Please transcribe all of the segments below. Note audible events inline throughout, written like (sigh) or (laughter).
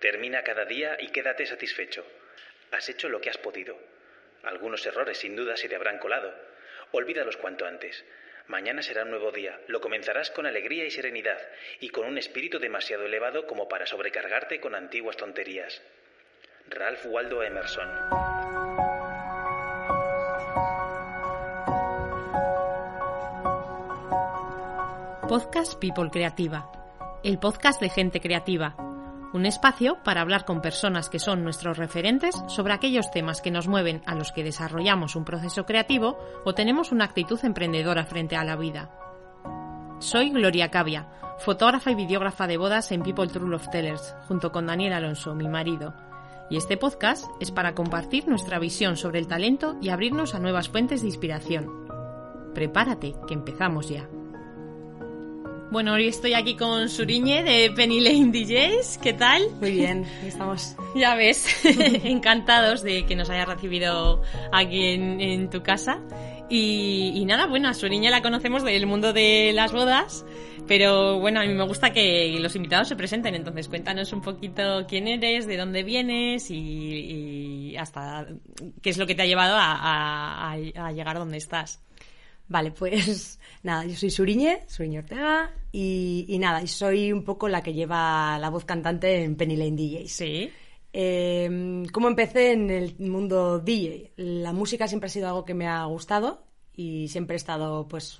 Termina cada día y quédate satisfecho. Has hecho lo que has podido. Algunos errores sin duda se te habrán colado. Olvídalos cuanto antes. Mañana será un nuevo día. Lo comenzarás con alegría y serenidad, y con un espíritu demasiado elevado como para sobrecargarte con antiguas tonterías. Ralph Waldo Emerson. Podcast People Creativa, el podcast de gente creativa. Un espacio para hablar con personas que son nuestros referentes sobre aquellos temas que nos mueven a los que desarrollamos un proceso creativo o tenemos una actitud emprendedora frente a la vida. Soy Gloria Cavia, fotógrafa y videógrafa de bodas en People True Love Tellers, junto con Daniel Alonso, mi marido. Y este podcast es para compartir nuestra visión sobre el talento y abrirnos a nuevas fuentes de inspiración. Prepárate, que empezamos ya. Bueno, hoy estoy aquí con Suriñe de Penny Lane DJs. ¿Qué tal? Muy bien, aquí estamos. (laughs) Ya ves, (laughs) encantados de que nos hayas recibido aquí en, tu casa. Y, nada, bueno, a Suriñe la conocemos del mundo de las bodas, pero bueno, a mí me gusta que los invitados se presenten, entonces cuéntanos un poquito quién eres, de dónde vienes y, hasta qué es lo que te ha llevado a, a llegar donde estás. Vale, pues (laughs) nada, yo soy Suriñe, Suriñe Ortega, y, y, nada, y soy un poco la que lleva la voz cantante en Penny Lane DJ. Sí. Eh, ¿Cómo empecé en el mundo DJ? La música siempre ha sido algo que me ha gustado y siempre he estado pues,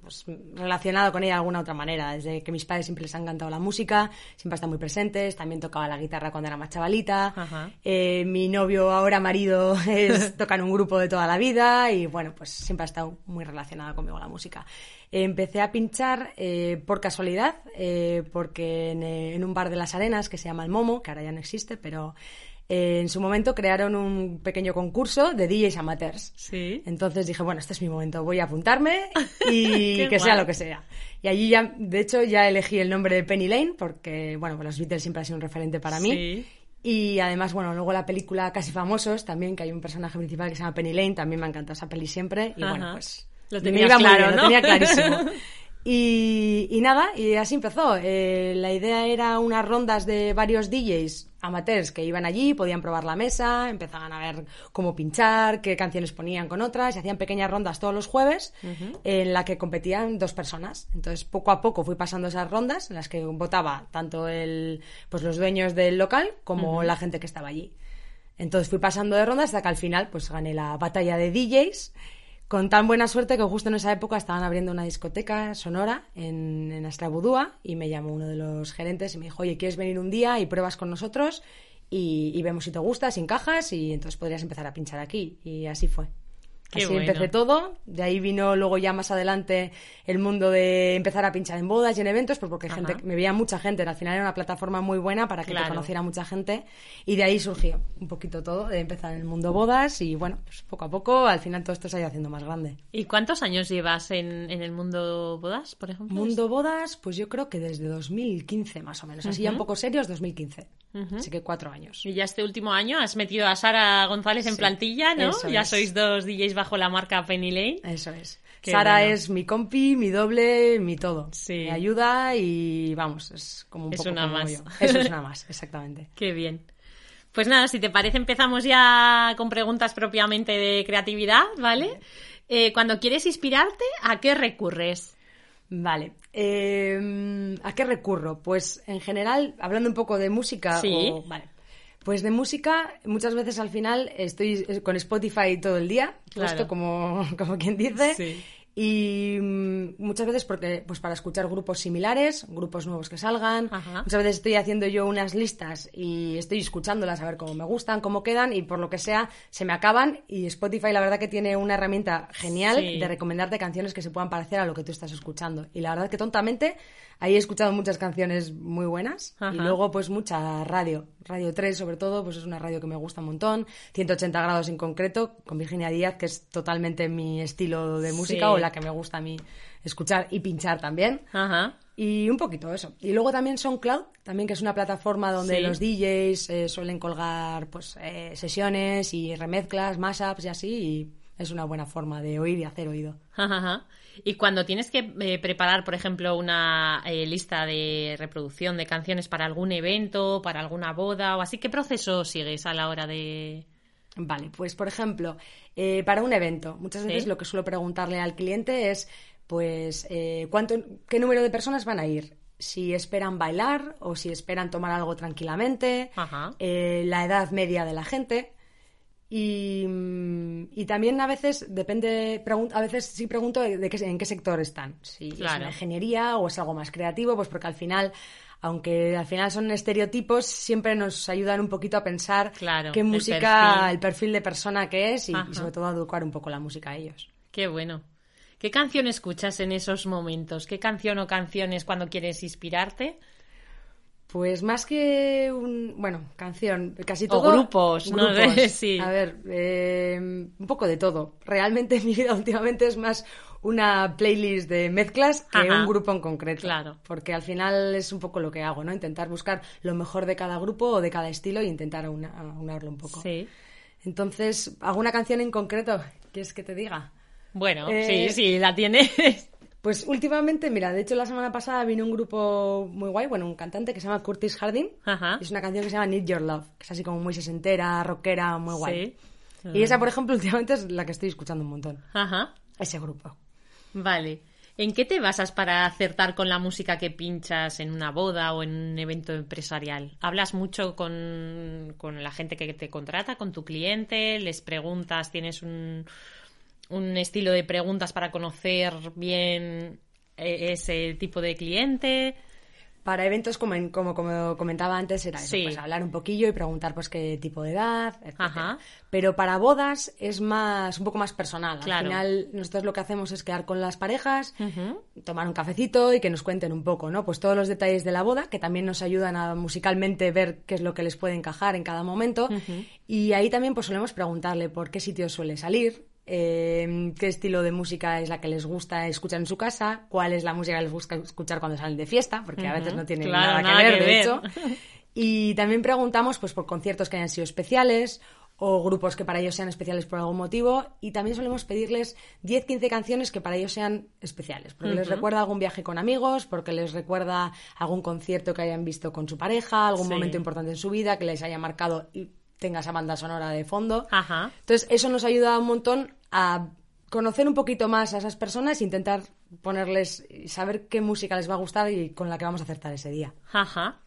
pues, relacionado con ella de alguna otra manera. Desde que mis padres siempre les han cantado la música, siempre están muy presentes. También tocaba la guitarra cuando era más chavalita. Eh, mi novio, ahora marido, (laughs) es, toca en un grupo de toda la vida y bueno, pues siempre ha estado muy relacionada conmigo la música. Empecé a pinchar eh, por casualidad, eh, porque en, en un bar de las arenas que se llama El Momo, que ahora ya no existe, pero eh, en su momento crearon un pequeño concurso de DJs amateurs. Sí. Entonces dije, bueno, este es mi momento, voy a apuntarme (laughs) y que sea lo que sea. Y allí ya, de hecho, ya elegí el nombre de Penny Lane porque, bueno, los Beatles siempre ha sido un referente para mí. Sí. Y además, bueno, luego la película Casi Famosos, también, que hay un personaje principal que se llama Penny Lane, también me ha encantado esa peli siempre. Y bueno, pues... Lo tenía claro, ¿no? Lo tenía clarísimo. (laughs) Y, nada, y así empezó. Eh, la idea era unas rondas de varios DJs amateurs que iban allí, podían probar la mesa, empezaban a ver cómo pinchar, qué canciones ponían con otras, y hacían pequeñas rondas todos los jueves en la que competían dos personas. Entonces, poco a poco fui pasando esas rondas en las que votaba tanto el, pues los dueños del local como la gente que estaba allí. Entonces fui pasando de rondas hasta que al final pues gané la batalla de DJs con tan buena suerte que justo en esa época estaban abriendo una discoteca sonora en, en Astrabudúa y me llamó uno de los gerentes y me dijo, oye, ¿quieres venir un día y pruebas con nosotros? Y, y vemos si te gusta, si encajas y entonces podrías empezar a pinchar aquí. Y así fue. Así empecé todo. De ahí vino luego ya más adelante el mundo de empezar a pinchar en bodas y en eventos, pues porque gente, me veía mucha gente. Al final era una plataforma muy buena para que te conociera mucha gente. Y de ahí surgió un poquito todo, de empezar en el mundo bodas y bueno, pues poco a poco al final todo esto se ha ido haciendo más grande. ¿Y cuántos años llevas en, el mundo bodas, por ejemplo? Mundo bodas, pues yo creo que desde 2015 más o menos. Así ya un poco serios, 2015. Así que cuatro años. Y ya este último año has metido a Sara González en plantilla, ¿no? ya sois dos DJs bajo la marca Penny Lane. Eso es. Sara es mi compi, mi doble, mi todo. Sí. Me ayuda y vamos, es como un es poco una como más. yo. Eso es una más, (laughs) exactamente. Qué bien. Pues nada, si te parece empezamos ya con preguntas propiamente de creatividad, ¿vale? Eh, cuando quieres inspirarte, ¿a qué recurres? Vale. Eh, ¿A qué recurro? Pues en general, hablando un poco de música. Sí. o- vale. Pues de música, muchas veces al final estoy con Spotify todo el día, Claro. puesto como, (laughs) como quien dice. Sí. Y mm, muchas veces porque pues para escuchar grupos similares, grupos nuevos que salgan. Ajá. Muchas veces estoy haciendo yo unas listas y estoy escuchándolas a ver cómo me gustan, cómo quedan y por lo que sea se me acaban y Spotify la verdad que tiene una herramienta genial Sí. de recomendarte canciones que se puedan parecer a lo que tú estás escuchando. Y la verdad que tontamente ahí he escuchado muchas canciones muy buenas Ajá. y luego pues mucha radio. Radio 3 sobre todo, pues es una radio que me gusta un montón. 180 grados en concreto, con Virginia Díaz, que es totalmente mi estilo de música Sí. o la que me gusta a mí escuchar y pinchar también. Ajá. Y un poquito eso. Y luego también SoundCloud, también que es una plataforma donde Sí. los DJs eh, suelen colgar pues eh, sesiones y remezclas, mashups y así. Y es una buena forma de oír y hacer oído. Ajá. Y cuando tienes que eh, preparar, por ejemplo, una eh, lista de reproducción de canciones para algún evento, para alguna boda o así, ¿qué proceso sigues a la hora de...? Vale, pues por ejemplo, eh, para un evento, muchas veces lo que suelo preguntarle al cliente es, pues, eh, ¿cuánto, ¿qué número de personas van a ir? Si esperan bailar o si esperan tomar algo tranquilamente, eh, la edad media de la gente. Y, mm, y también a veces depende, a veces sí pregunto de, de qué, en qué sector están. Si es una ingeniería o es algo más creativo, pues porque al final, aunque al final son estereotipos, siempre nos ayudan un poquito a pensar Claro, qué el música, perfil. el perfil de persona que es y, y sobre todo adecuar un poco la música a ellos. Qué bueno. ¿Qué canción escuchas en esos momentos? ¿Qué canción o canciones cuando quieres inspirarte? Pues más que un, bueno, canción, casi O todo. grupos, no sé, (laughs) sí. A ver, eh, un poco de todo. Realmente (laughs) mi vida últimamente es más una playlist de mezclas que Ajá. un grupo en concreto. Claro. Porque al final es un poco lo que hago, ¿no? Intentar buscar lo mejor de cada grupo o de cada estilo e intentar aunarlo un poco. Sí. Entonces, ¿alguna canción en concreto? ¿Quieres que te diga? Bueno, Eh, sí, sí, la tienes. Pues últimamente, mira, de hecho la semana pasada vino un grupo muy guay, bueno, un cantante que se llama Curtis Harding. Ajá. Es una canción que se llama Need Your Love, que es así como muy sesentera, rockera, muy guay. Sí. Y esa, por ejemplo, (laughs) últimamente es la que estoy escuchando un montón. Ajá. Ese grupo. Vale. ¿En qué te basas para acertar con la música que pinchas en una boda o en un evento empresarial? ¿Hablas mucho con, con la gente que te contrata, con tu cliente? ¿Les preguntas? ¿Tienes un, un estilo de preguntas para conocer bien eh, ese tipo de cliente? Para eventos, como, en- como, como comentaba antes, era eso, Sí. pues hablar un poquillo y preguntar pues qué tipo de edad, etc. Ajá. Pero para bodas es más, un poco más personal. Claro. Al final, nosotros lo que hacemos es quedar con las parejas, tomar un cafecito y que nos cuenten un poco, ¿no? Pues todos los detalles de la boda, que también nos ayudan a musicalmente ver qué es lo que les puede encajar en cada momento. Y ahí también pues solemos preguntarle por qué sitio suele salir, eh, qué estilo de música es la que les gusta escuchar en su casa, cuál es la música que les gusta escuchar cuando salen de fiesta, porque a veces no tiene Claro, nada, nada que ver, que de ver. hecho. (laughs) Y también preguntamos pues por conciertos que hayan sido especiales o grupos que para ellos sean especiales por algún motivo y también solemos pedirles 10, 15 canciones que para ellos sean especiales, porque les recuerda algún viaje con amigos, porque les recuerda algún concierto que hayan visto con su pareja, algún Sí. momento importante en su vida que les haya marcado y tenga esa banda sonora de fondo. Ajá. Entonces, eso nos ayuda un montón a conocer un poquito más a esas personas e intentar ponerles, saber qué música les va a gustar y con la que vamos a acertar ese día. Ajá.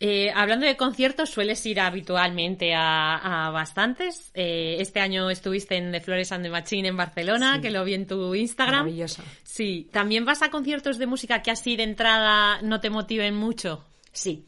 Eh, hablando de conciertos, sueles ir habitualmente a, a bastantes. Eh, este año estuviste en The Flores and the Machine en Barcelona, Sí. que lo vi en tu Instagram. Maravilloso. Sí. ¿También vas a conciertos de música que así de entrada no te motiven mucho? Sí.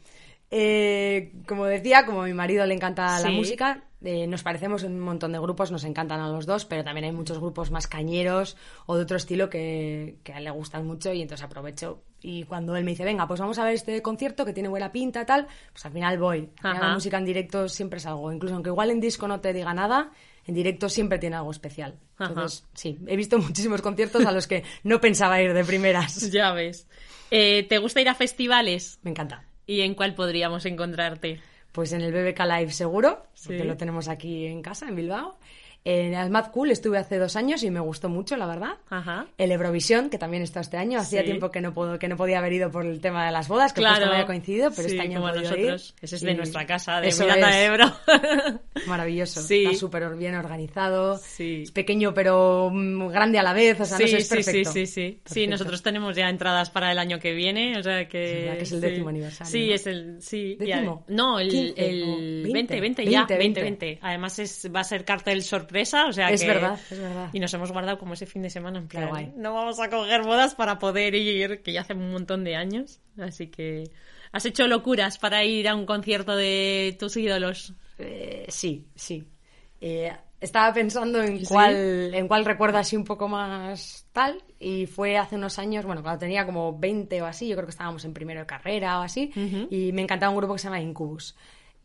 Eh, como decía, como a mi marido le encanta la música, eh, nos parecemos en un montón de grupos, nos encantan a los dos, pero también hay muchos grupos más cañeros o de otro estilo que, que a él le gustan mucho y entonces aprovecho. Y cuando él me dice, venga, pues vamos a ver este concierto que tiene buena pinta, tal, pues al final voy. Final la música en directo siempre es algo, incluso aunque igual en disco no te diga nada, en directo siempre tiene algo especial. Ajá. Entonces, sí, he visto (laughs) muchísimos conciertos a los que no pensaba ir de primeras. (laughs) Ya ves. Eh, ¿Te gusta ir a festivales? Me encanta. ¿Y en cuál podríamos encontrarte? Pues en el BBK Live seguro, porque Sí. lo tenemos aquí en casa, en Bilbao. En el Mad Cool estuve hace dos años y me gustó mucho, la verdad. Ajá. El Eurovisión, que también está este año. Hacía Sí. tiempo que no, puedo, que no podía haber ido por el tema de las bodas, que Claro. justo no había coincidido, pero Sí, este año como he nosotros. ir. Ese es Y de nuestra casa, de Miranda es. de Ebro. (laughs) Maravilloso. Sí. Está súper bien organizado. Sí. Es pequeño, pero mm, grande a la vez. O sea, no sé, es sí, sí, perfecto. sí, sí. Sí, Perfecto. nosotros tenemos ya entradas para el año que viene, o sea que... Sí, ¿verdad que es el sí. décimo aniversario, Sí, no? es el... Sí. ¿Décimo? no, el, 15 el o 20, 20, 20 ya, 20, 20, 20. 20. Además es, va a ser cartel sorpresa, o sea Es que... verdad, es verdad. Y nos hemos guardado como ese fin de semana en plan, guay. no vamos a coger bodas para poder ir, que ya hace un montón de años, así que... ¿Has hecho locuras para ir a un concierto de tus ídolos? Eh, sí, sí. Eh, estaba pensando en ¿Sí? cuál, en cuál recuerdo así un poco más tal, y fue hace unos años, bueno, cuando tenía como 20 o así, yo creo que estábamos en primero de carrera o así, Ujú. y me encantaba un grupo que se llama Incubus.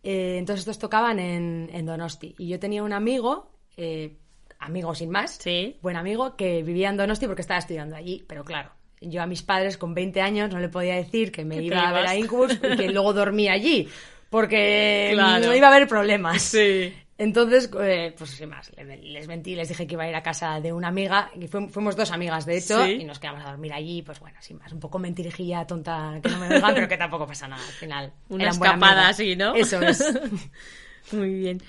Eh, entonces estos tocaban en, en Donosti, y yo tenía un amigo, eh, amigo sin más, Sí. buen amigo, que vivía en Donosti porque estaba estudiando allí, pero claro. Yo a mis padres con 20 años no le podía decir que me iba a ver a Incubus y que luego dormía allí, porque (laughs) Claro. no iba a haber problemas. Sí. Entonces, eh, pues sin más, le- les mentí, les dije que iba a ir a casa de una amiga, y fu- fuimos dos amigas de hecho, Sí. y nos quedamos a dormir allí, pues bueno, sin más, un poco mentirijilla tonta que no me oigan, (laughs) pero que tampoco pasa nada, al final. Una escapada así, ¿no? Eso es. (laughs) Muy bien.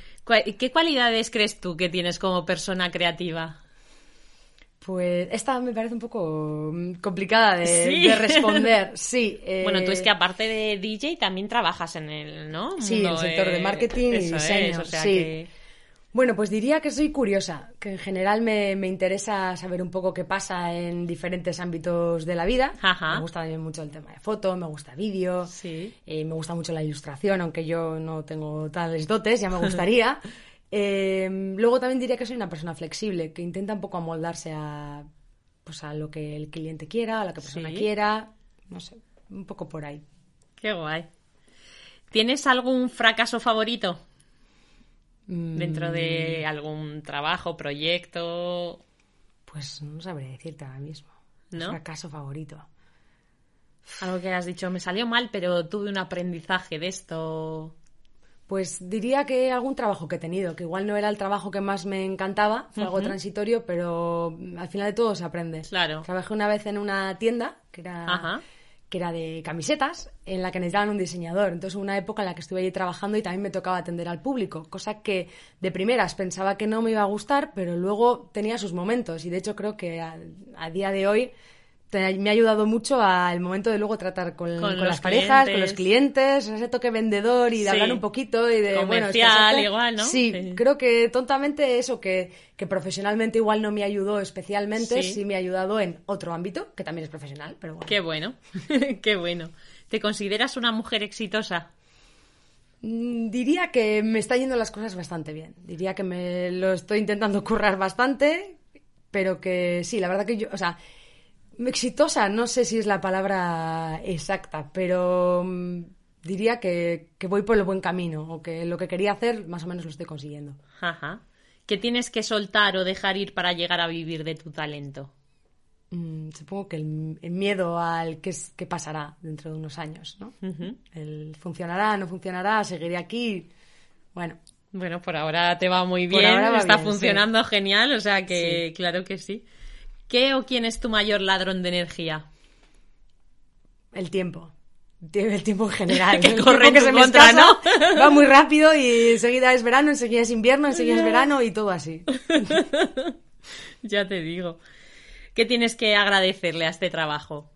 ¿Qué cualidades crees tú que tienes como persona creativa? Pues esta me parece un poco mm, complicada de, Sí. de responder. Sí. eh, (laughs) Bueno, tú es que aparte de DJ también trabajas en el, ¿no? Sí, en el sector de marketing y es, diseño, o sea sí. que- Bueno, pues diría que soy curiosa, que en general me, me interesa saber un poco qué pasa en diferentes ámbitos de la vida. Ajá. Me gusta también mucho el tema de foto, me gusta vídeo, Sí. eh, me gusta mucho la ilustración, aunque yo no tengo tales dotes, ya me gustaría. (laughs) Eh, luego también diría que soy una persona flexible, que intenta un poco amoldarse a, pues a lo que el cliente quiera, a lo que la persona Sí. quiera, no sé, un poco por ahí. Qué guay. ¿Tienes algún fracaso favorito dentro de algún trabajo, proyecto? Pues no sabré decirte ahora mismo. ¿No? Fracaso favorito. Algo que has dicho, me salió mal, pero tuve un aprendizaje de esto. Pues diría que algún trabajo que he tenido, que igual no era el trabajo que más me encantaba, fue algo transitorio, pero al final de todo se aprende. Claro. Trabajé una vez en una tienda que era, Ajá. Que era de camisetas, en la que necesitaban un diseñador. Entonces hubo una época en la que estuve allí trabajando y también me tocaba atender al público, cosa que de primeras pensaba que no me iba a gustar, pero luego tenía sus momentos y de hecho creo que a, a día de hoy te- me ha ayudado mucho al momento de luego tratar con, Con con los las parejas, con los clientes. ese toque vendedor y de Sí. hablar un poquito y de Comercial, igual, ¿no? Sí, Sí. creo que tontamente eso que, que profesionalmente igual no me ayudó especialmente, Sí. sí. me ha ayudado en otro ámbito, que también es profesional, pero bueno. Qué bueno, (laughs) qué bueno. ¿Te consideras una mujer exitosa? Mm, Diría que me está yendo las cosas bastante bien. Diría que me lo estoy intentando (laughs) currar bastante, pero que sí, la verdad que yo, o sea, exitosa, no sé si es la palabra exacta, pero mm, diría que, que voy por el buen camino o que lo que quería hacer más o menos lo estoy consiguiendo. Ajá. ¿Qué tienes que soltar o dejar ir para llegar a vivir de tu talento? Mm, supongo que el, el miedo al qué, es- qué pasará dentro de unos años, ¿no? El funcionará, no funcionará, seguiré aquí. Bueno, Bueno, por ahora te va muy Por bien, ahora va está bien, funcionando genial, o sea que claro que sí. ¿Qué o quién es tu mayor ladrón de energía? el tiempo. El tiempo en general. (laughs) Que corre tu se me contra, ¿no? Va muy rápido y enseguida es verano, enseguida es invierno, enseguida es verano y todo así. (laughs) ya te digo. ¿Qué tienes que agradecerle a este trabajo?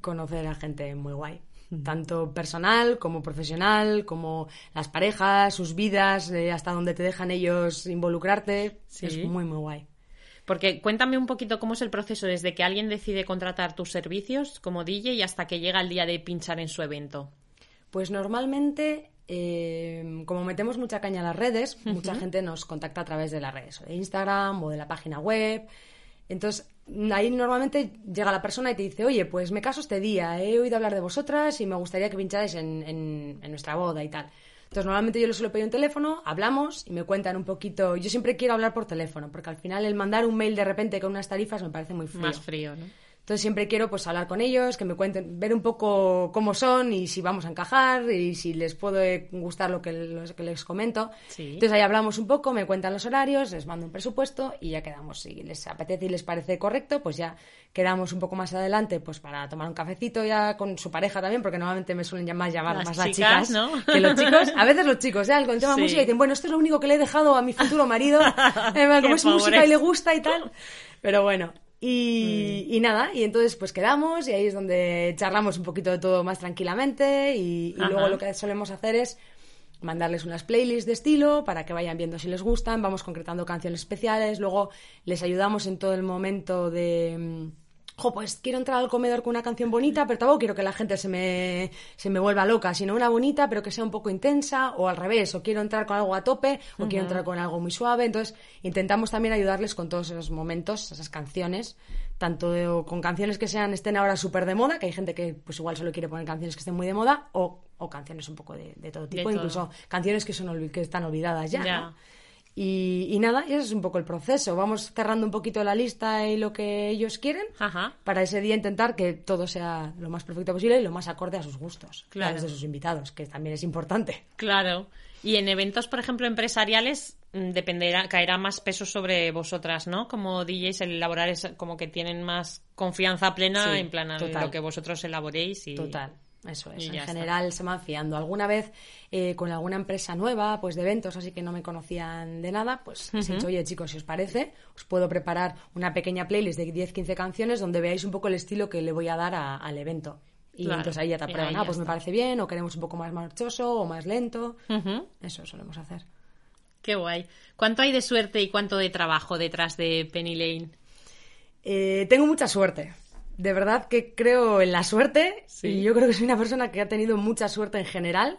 Conocer a gente muy guay. Tanto personal como profesional, como las parejas, sus vidas, eh, hasta donde te dejan ellos involucrarte. Sí. Es muy, muy guay. Porque cuéntame un poquito cómo es el proceso desde que alguien decide contratar tus servicios como DJ y hasta que llega el día de pinchar en su evento. Pues normalmente, eh, como metemos mucha caña a las redes, mucha gente nos contacta a través de las redes, o de Instagram o de la página web. Entonces, ahí normalmente llega la persona y te dice, oye, pues me caso este día, he oído hablar de vosotras y me gustaría que pincharais en, en- en nuestra boda y tal. Entonces, normalmente yo les suelo pedir un teléfono, hablamos y me cuentan un poquito. Yo siempre quiero hablar por teléfono, porque al final el mandar un mail de repente con unas tarifas me parece muy frío. Más frío, ¿no? Entonces siempre quiero pues hablar con ellos, que me cuenten, ver un poco cómo son y si vamos a encajar y si les puede gustar lo que, lo que les comento. Sí. Entonces ahí hablamos un poco, me cuentan los horarios, les mando un presupuesto y ya quedamos. Si les apetece y les parece correcto, pues ya quedamos un poco más adelante pues para tomar un cafecito ya con su pareja también, porque normalmente me suelen llamar, llamar Las más las chicas, chicas ¿no? que los chicos. (laughs) A veces los chicos, ya con el tema Sí. música dicen, bueno, esto es lo único que le he dejado a mi futuro marido, (laughs) eh, como es música y le gusta y tal. Pero bueno, y, y nada, y entonces pues quedamos y ahí es donde charlamos un poquito de todo más tranquilamente y, y luego lo que solemos hacer es mandarles unas playlists de estilo para que vayan viendo si les gustan, vamos concretando canciones especiales, luego les ayudamos en todo el momento de... Jo, pues quiero entrar al comedor con una canción bonita, pero tampoco quiero que la gente se me, se me vuelva loca, sino una bonita, pero que sea un poco intensa, o al revés, o quiero entrar con algo a tope, o quiero entrar con algo muy suave. Entonces, intentamos también ayudarles con todos esos momentos, esas canciones, tanto con canciones que sean, estén ahora súper de moda, que hay gente que pues igual solo quiere poner canciones que estén muy de moda, o, o canciones un poco de, de todo tipo, todo. incluso canciones que, son, que están olvidadas ya. Ya. ¿no? Y, y nada, y ese es un poco el proceso. Vamos cerrando un poquito la lista y lo que ellos quieren Ajá. para ese día intentar que todo sea lo más perfecto posible y lo más acorde a sus gustos, Claro. a los de sus invitados, que también es importante. Claro. Y en eventos, por ejemplo, empresariales, mm, dependerá, caerá más peso sobre vosotras, ¿no? Como DJs, el elaborar es como que tienen más confianza plena Sí, en plan a lo que vosotros elaboréis y Total, eso es. En ya está. general se van fiando. Alguna vez eh, con alguna empresa nueva, pues de eventos, así que no me conocían de nada, pues he dicho, oye chicos, si os parece, os puedo preparar una pequeña playlist de 10-15 canciones donde veáis un poco el estilo que le voy a dar a- al evento. Y Claro, entonces ahí ya te aprueban, ah, pues me parece bien, o queremos un poco más marchoso o más lento. Eso solemos hacer. Qué guay. ¿Cuánto hay de suerte y cuánto de trabajo detrás de Penny Lane? Eh, tengo mucha suerte. De verdad que creo en la suerte Sí. y yo creo que soy una persona que ha tenido mucha suerte en general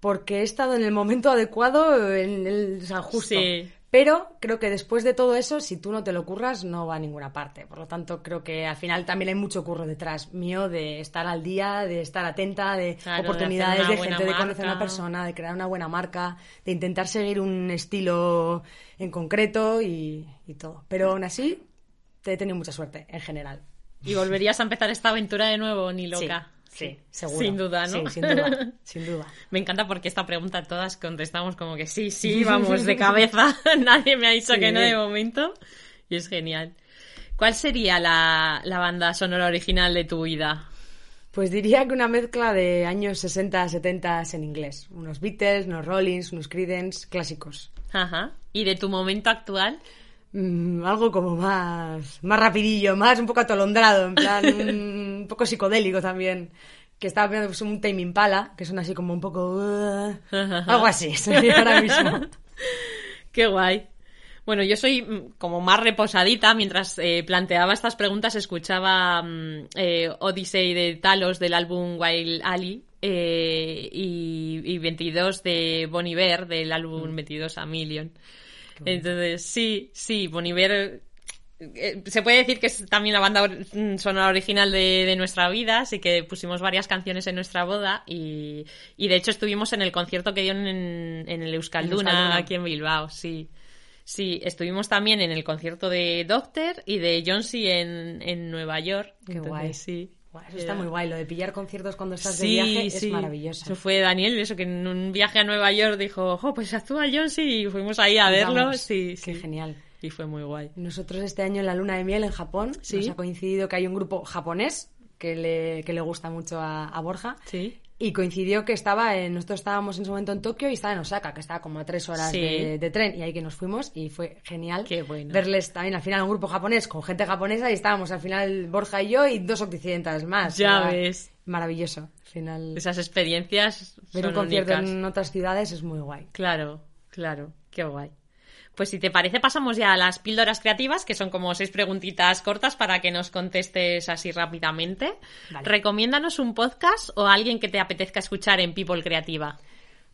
porque he estado en el momento adecuado, en el o sea, justo. Sí. Pero creo que después de todo eso, si tú no te lo curras, no va a ninguna parte. Por lo tanto, creo que al final también hay mucho curro detrás mío de estar al día, de estar atenta, de Claro, oportunidades de, gente, de conocer a una persona, de crear una buena marca, de intentar seguir un estilo en concreto y, y todo. Pero aún así, te he tenido mucha suerte en general. ¿Y volverías a empezar esta aventura de nuevo, ni loca? Sí, sí, seguro. Sin duda, ¿no? Sí, sin duda, (laughs) sin duda. Me encanta porque esta pregunta todas contestamos como que sí, sí, (laughs) vamos de cabeza. (laughs) Nadie me ha dicho Sí. que no de momento. Y es genial. ¿Cuál sería la, la banda sonora original de tu vida? Pues diría que una mezcla de años 60, 70 en inglés. Unos Beatles, unos Rollins, unos Creedence, clásicos. Ajá. ¿Y de tu momento actual? Mm, algo como más, más rapidillo, más un poco atolondrado, en plan (laughs) un poco psicodélico también. Que estaba viendo pues, un Tame Impala, que son así como un poco... uh, algo así, sería ahora (laughs) mismo. Qué guay. Bueno, yo soy mm, como más reposadita. Mientras eh, planteaba estas preguntas, escuchaba mm, eh, Odyssey de Talos del álbum Wild Ali eh, y, y 22 de Bon Iver del álbum 22 a Million. Entonces, sí, sí, Bon Iver eh, se puede decir que es también la banda mm, sonora original de, de nuestra vida, así que pusimos varias canciones en nuestra boda y, y de hecho estuvimos en el concierto que dieron en, en el Euskalduna, En Euskalduna. aquí en Bilbao, sí. Sí, estuvimos también en el concierto de Doctor y de Johnsy en, en Nueva York. Qué Entonces, guay. Sí. Eso está Era- muy guay, lo de pillar conciertos cuando estás Sí, de viaje sí. es maravilloso. Eso fue Daniel, eso que en un viaje a Nueva York dijo, ojo, pues actúa Johnsy y fuimos ahí a Y verlo. vamos, sí, Qué sí. genial. Y fue muy guay. Nosotros este año en la luna de miel en Japón nos ha coincidido que hay un grupo japonés que le, que le gusta mucho a, a Borja Sí. Y coincidió que estaba en, nosotros estábamos en su momento en Tokio y estaba en Osaka, que estaba como a tres horas Sí. de, de tren y ahí que nos fuimos y fue genial Qué bueno. verles también al final un grupo japonés con gente japonesa y estábamos al final Borja y yo y dos occidentas más. Ya ves. Maravilloso. Al final Esas experiencias ver son un concierto únicas. en otras ciudades es muy guay. Claro, claro, qué guay. Pues si te parece, pasamos ya a las píldoras creativas, que son como seis preguntitas cortas para que nos contestes así rápidamente. Vale. Recomiéndanos un podcast o alguien que te apetezca escuchar en People Creativa.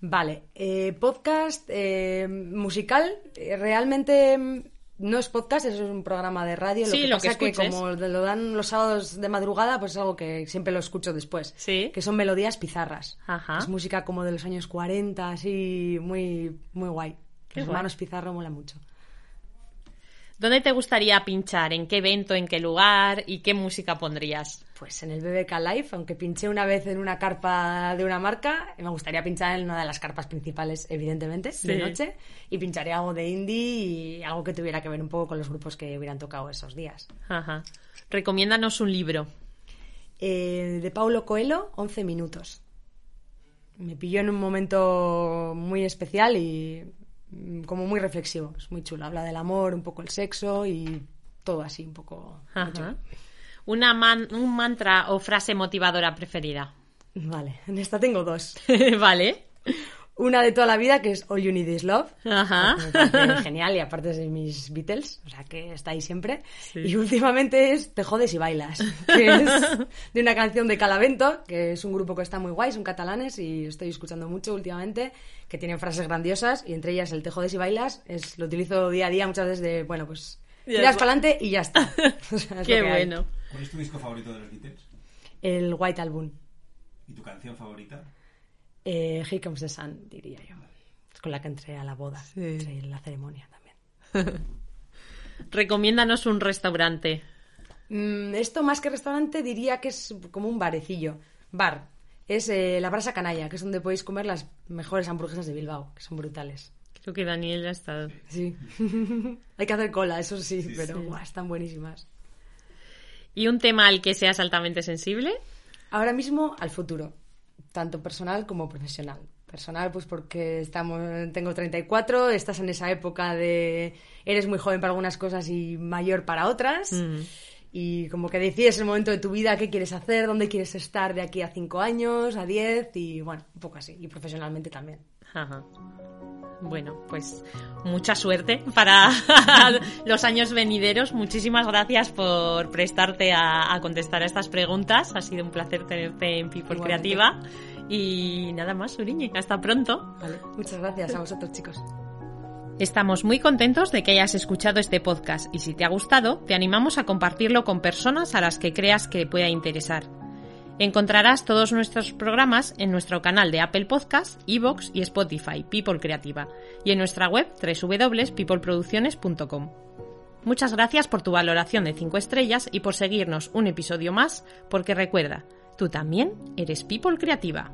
Vale, eh, podcast eh, musical, eh, realmente mm, no es podcast, es un programa de radio. Sí, lo que lo que pasa que, escuches. como lo dan los sábados de madrugada, pues es algo que siempre lo escucho después. Sí. Que son melodías pizarras. Ajá. Es música como de los años 40, así muy, muy guay. Qué los guay. hermanos Pizarro mola mucho. ¿Dónde te gustaría pinchar? ¿En qué evento? ¿En qué lugar? ¿Y qué música pondrías? Pues en el BBK Live, aunque pinché una vez en una carpa de una marca, me gustaría pinchar en una de las carpas principales, evidentemente, Sí. de noche, y pincharé algo de indie y algo que tuviera que ver un poco con los grupos que hubieran tocado esos días. Ajá. Recomiéndanos un libro. Eh, de Paulo Coelho, 11 minutos. Me pilló en un momento muy especial y como muy reflexivo. Es muy chulo. Habla del amor, un poco el sexo y todo así, un poco... Ajá. Una man- un mantra o frase motivadora preferida. Vale, en esta tengo dos. (laughs) vale. Una de toda la vida que es All You Need Is Love. Ajá. Me genial y aparte es de mis Beatles, o sea que está ahí siempre. Sí. Y últimamente es Te jodes y bailas, que es de una canción de Calavento, que es un grupo que está muy guay, son catalanes y estoy escuchando mucho últimamente, que tienen frases grandiosas y entre ellas el Te jodes y bailas, es, lo utilizo día a día muchas veces de, bueno, pues Ya tiras está. para adelante y ya está. (laughs) O sea, es Qué hay. bueno. ¿Cuál es tu disco favorito de los Beatles? El White Album, ¿Y tu canción favorita? Eh, Here Comes the Sun, diría yo. Es con la que entré a la boda, entré en la ceremonia también. (laughs) Recomiéndanos un restaurante. Mm, esto más que restaurante diría que es como un barecillo. Bar. Es eh, la Brasa Canalla, que es donde podéis comer las mejores hamburguesas de Bilbao, que son brutales. Creo que Daniel ya ha estado. Sí. (laughs) Hay que hacer cola, eso sí, pero buah, están buenísimas. ¿Y un tema al que seas altamente sensible? Ahora mismo al futuro, tanto personal como profesional. Personal, pues porque estamos, tengo 34, estás en esa época de eres muy joven para algunas cosas y mayor para otras. Mm. Y como que decides el momento de tu vida, qué quieres hacer, dónde quieres estar de aquí a 5 años, a 10 y bueno, un poco así. Y profesionalmente también. Ajá. Bueno, pues mucha suerte para (laughs) los años venideros. Muchísimas gracias por prestarte a, a contestar a estas preguntas. Ha sido un placer tenerte en People Igualmente. Creativa. Y nada más, Uriñe. Hasta pronto. Vale. Muchas gracias a vosotros, chicos. Estamos muy contentos de que hayas escuchado este podcast y si te ha gustado, te animamos a compartirlo con personas a las que creas que pueda interesar. Encontrarás todos nuestros programas en nuestro canal de Apple Podcast, Evox y Spotify, People Creativa, y en nuestra web www.peopleproducciones.com. Muchas gracias por tu valoración de 5 estrellas y por seguirnos un episodio más, porque recuerda, tú también eres People Creativa.